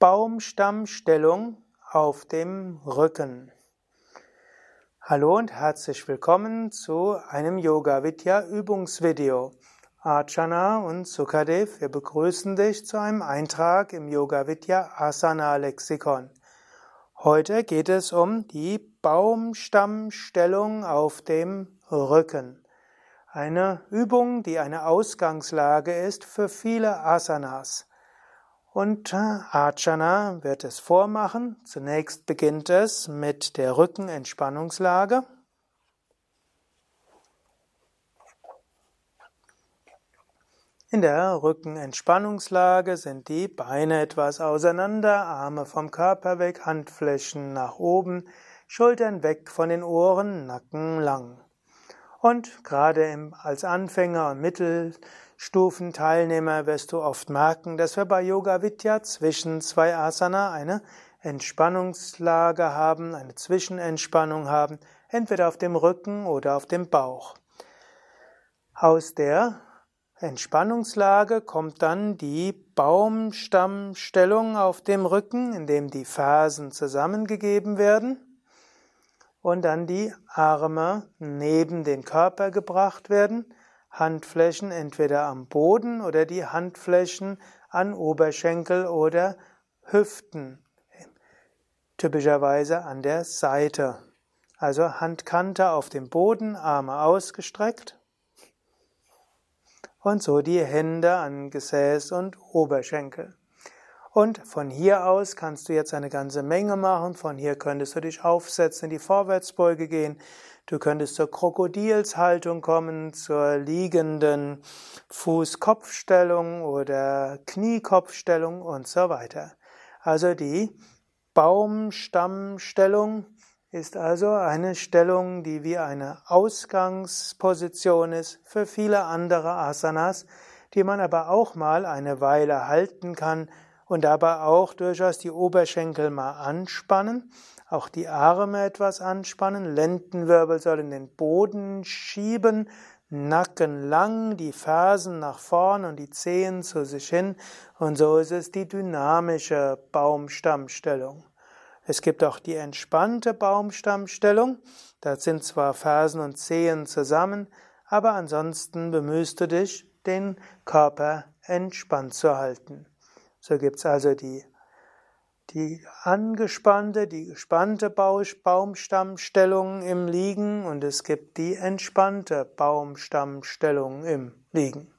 Baumstammstellung auf dem Rücken. Hallo und herzlich willkommen zu einem Yoga Vidya Übungsvideo. Archana und Sukadev, wir begrüßen dich zu einem Eintrag im Yoga Vidya Asana Lexikon. Heute geht es um die Baumstammstellung auf dem Rücken. Eine Übung, die eine Ausgangslage ist für viele Asanas. Und Archana wird es vormachen. Zunächst beginnt es mit der Rückenentspannungslage. In der Rückenentspannungslage sind die Beine etwas auseinander, Arme vom Körper weg, Handflächen nach oben, Schultern weg von den Ohren, Nacken lang. Und gerade als Anfänger und Mittel Stufenteilnehmer wirst du oft merken, dass wir bei Yoga Vidya zwischen zwei Asana eine Entspannungslage haben, eine Zwischenentspannung haben, entweder auf dem Rücken oder auf dem Bauch. Aus der Entspannungslage kommt dann die Baumstammstellung auf dem Rücken, in dem die Fersen zusammengegeben werden und dann die Arme neben den Körper gebracht werden Handflächen entweder am Boden oder die Handflächen an Oberschenkel oder Hüften, typischerweise an der Seite. Also Handkante auf dem Boden, Arme ausgestreckt und so die Hände an Gesäß und Oberschenkel. Und von hier aus kannst du jetzt eine ganze Menge machen. Von hier könntest du dich aufsetzen, in die Vorwärtsbeuge gehen. Du könntest zur Krokodilshaltung kommen, zur liegenden Fußkopfstellung oder Kniekopfstellung und so weiter. Also die Baumstammstellung ist also eine Stellung, die wie eine Ausgangsposition ist für viele andere Asanas, die man aber auch mal eine Weile halten kann, und dabei auch durchaus die Oberschenkel mal anspannen, auch die Arme etwas anspannen, Lendenwirbel in den Boden schieben, Nacken lang, die Fersen nach vorn und die Zehen zu sich hin und so ist es die dynamische Baumstammstellung. Es gibt auch die entspannte Baumstammstellung, da sind zwar Fersen und Zehen zusammen, aber ansonsten bemühst du dich, den Körper entspannt zu halten. So gibt's also die, die angespannte, die gespannte Baumstammstellung im Liegen und es gibt die entspannte Baumstammstellung im Liegen.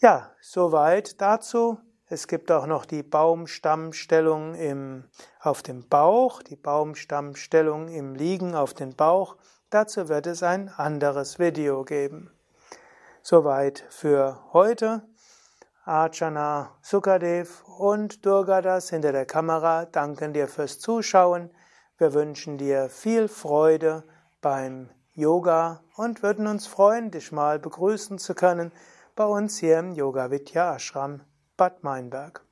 Ja, soweit dazu. Es gibt auch noch die Baumstammstellung im, auf dem Bauch, die Baumstammstellung im Liegen auf den Bauch. Dazu wird es ein anderes Video geben. Soweit für heute. Archana Sukadev und Durgadas hinter der Kamera danken dir fürs Zuschauen. Wir wünschen dir viel Freude beim Yoga und würden uns freuen, dich mal begrüßen zu können bei uns hier im Yoga Vidya Ashram Bad Meinberg.